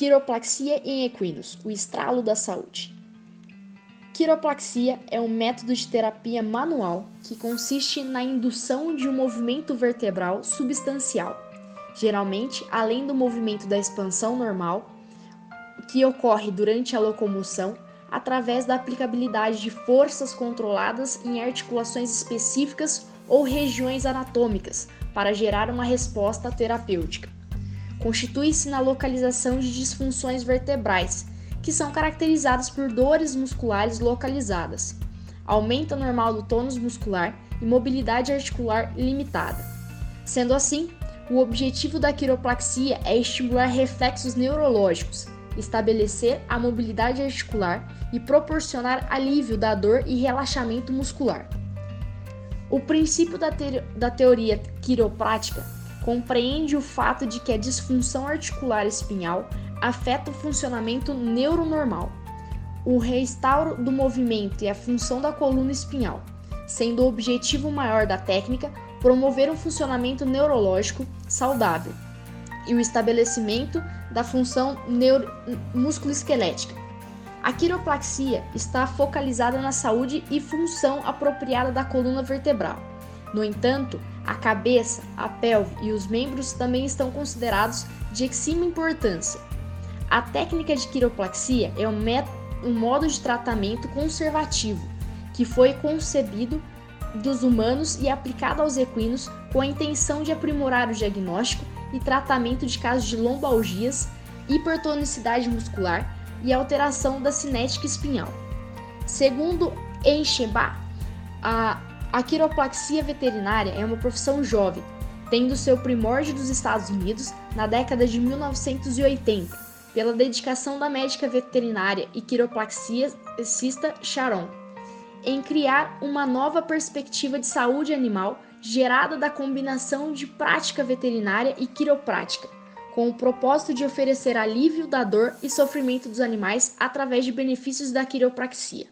Quiroplaxia em equinos, o estralo da saúde. Quiroplaxia é um método de terapia manual que consiste na indução de um movimento vertebral substancial, geralmente além do movimento da expansão normal, que ocorre durante a locomoção através da aplicabilidade de forças controladas em articulações específicas ou regiões anatômicas para gerar uma resposta terapêutica. Constitui-se na localização de disfunções vertebrais, que são caracterizadas por dores musculares localizadas, aumento normal do tônus muscular e mobilidade articular limitada. Sendo assim, o objetivo da quiropraxia é estimular reflexos neurológicos, estabelecer a mobilidade articular e proporcionar alívio da dor e relaxamento muscular. O princípio da, te da teoria quiroprática compreende o fato de que a disfunção articular espinhal afeta o funcionamento neuronormal, o restauro do movimento e a função da coluna espinhal, sendo o objetivo maior da técnica promover um funcionamento neurológico saudável e o estabelecimento da função musculoesquelética. A quiropraxia está focalizada na saúde e função apropriada da coluna vertebral. No entanto, a cabeça, a pelve e os membros também estão considerados de extrema importância. A técnica de quiropraxia é um, um modo de tratamento conservativo que foi concebido dos humanos e aplicado aos equinos com a intenção de aprimorar o diagnóstico e tratamento de casos de lombalgias, hipertonicidade muscular e alteração da cinética espinhal. Segundo Encheba, a, a quiropraxia veterinária é uma profissão jovem, tendo seu primórdio dos Estados Unidos na década de 1980, pela dedicação da médica veterinária e quiropraxista Sharon, em criar uma nova perspectiva de saúde animal gerada da combinação de prática veterinária e quiroprática, com o propósito de oferecer alívio da dor e sofrimento dos animais através de benefícios da quiropraxia.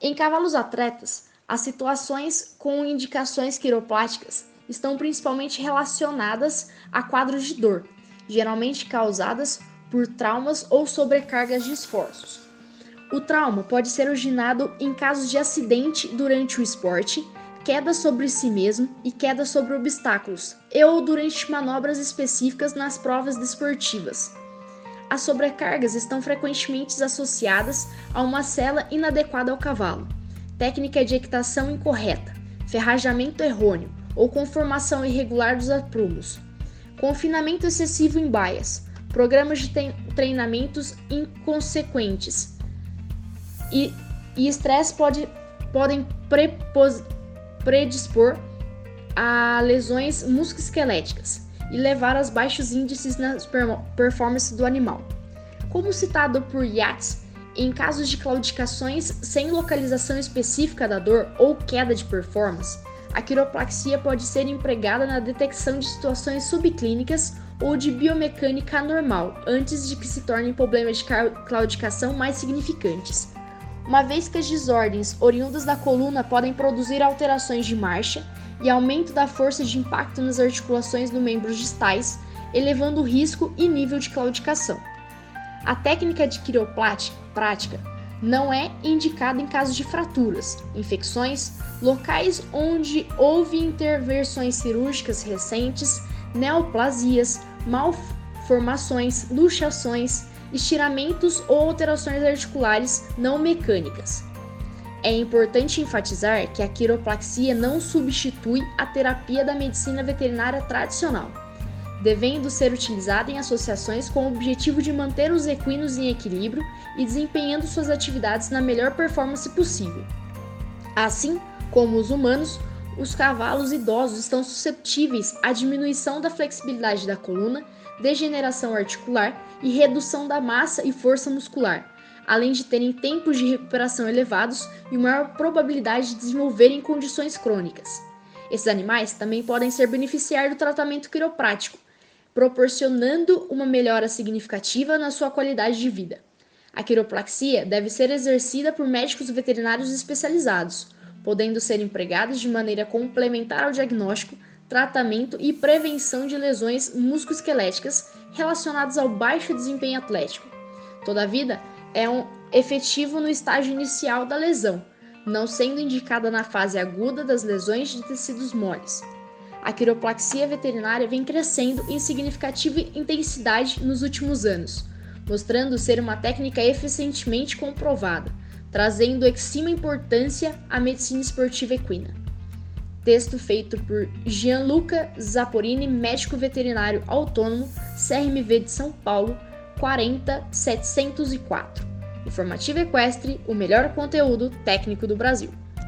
Em cavalos atletas, as situações com indicações quiropráticas estão principalmente relacionadas a quadros de dor, geralmente causadas por traumas ou sobrecargas de esforços. O trauma pode ser originado em casos de acidente durante o esporte, queda sobre si mesmo e queda sobre obstáculos, e ou durante manobras específicas nas provas desportivas. As sobrecargas estão frequentemente associadas a uma cela inadequada ao cavalo, técnica de equitação incorreta, ferrajamento errôneo ou conformação irregular dos aprumos, confinamento excessivo em baias, programas de treinamentos inconsequentes e estresse pode, podem prepos, predispor a lesões musculoesqueléticas e levar a baixos índices na performance do animal. Como citado por Yates, em casos de claudicações sem localização específica da dor ou queda de performance, a quiropraxia pode ser empregada na detecção de situações subclínicas ou de biomecânica anormal antes de que se tornem problemas de claudicação mais significantes uma vez que as desordens oriundas da coluna podem produzir alterações de marcha e aumento da força de impacto nas articulações do membros distais, elevando o risco e nível de claudicação. A técnica de quiroprática não é indicada em casos de fraturas, infecções, locais onde houve intervenções cirúrgicas recentes, neoplasias, malformações, luxações, estiramentos ou alterações articulares não mecânicas. É importante enfatizar que a quiropraxia não substitui a terapia da medicina veterinária tradicional, devendo ser utilizada em associações com o objetivo de manter os equinos em equilíbrio e desempenhando suas atividades na melhor performance possível. Assim como os humanos, os cavalos idosos estão susceptíveis à diminuição da flexibilidade da coluna degeneração articular e redução da massa e força muscular, além de terem tempos de recuperação elevados e maior probabilidade de desenvolverem condições crônicas. Esses animais também podem ser beneficiar do tratamento quiroprático, proporcionando uma melhora significativa na sua qualidade de vida. A quiropraxia deve ser exercida por médicos veterinários especializados, podendo ser empregados de maneira complementar ao diagnóstico, tratamento e prevenção de lesões musculoesqueléticas relacionadas ao baixo desempenho atlético. Todavia, é um efetivo no estágio inicial da lesão, não sendo indicada na fase aguda das lesões de tecidos moles. A quiropraxia veterinária vem crescendo em significativa intensidade nos últimos anos, mostrando ser uma técnica eficientemente comprovada, trazendo extrema importância à medicina esportiva equina. Texto feito por Gianluca Zaporini, médico veterinário autônomo, CRMV de São Paulo, 40704. Informativo Equestre, o melhor conteúdo técnico do Brasil.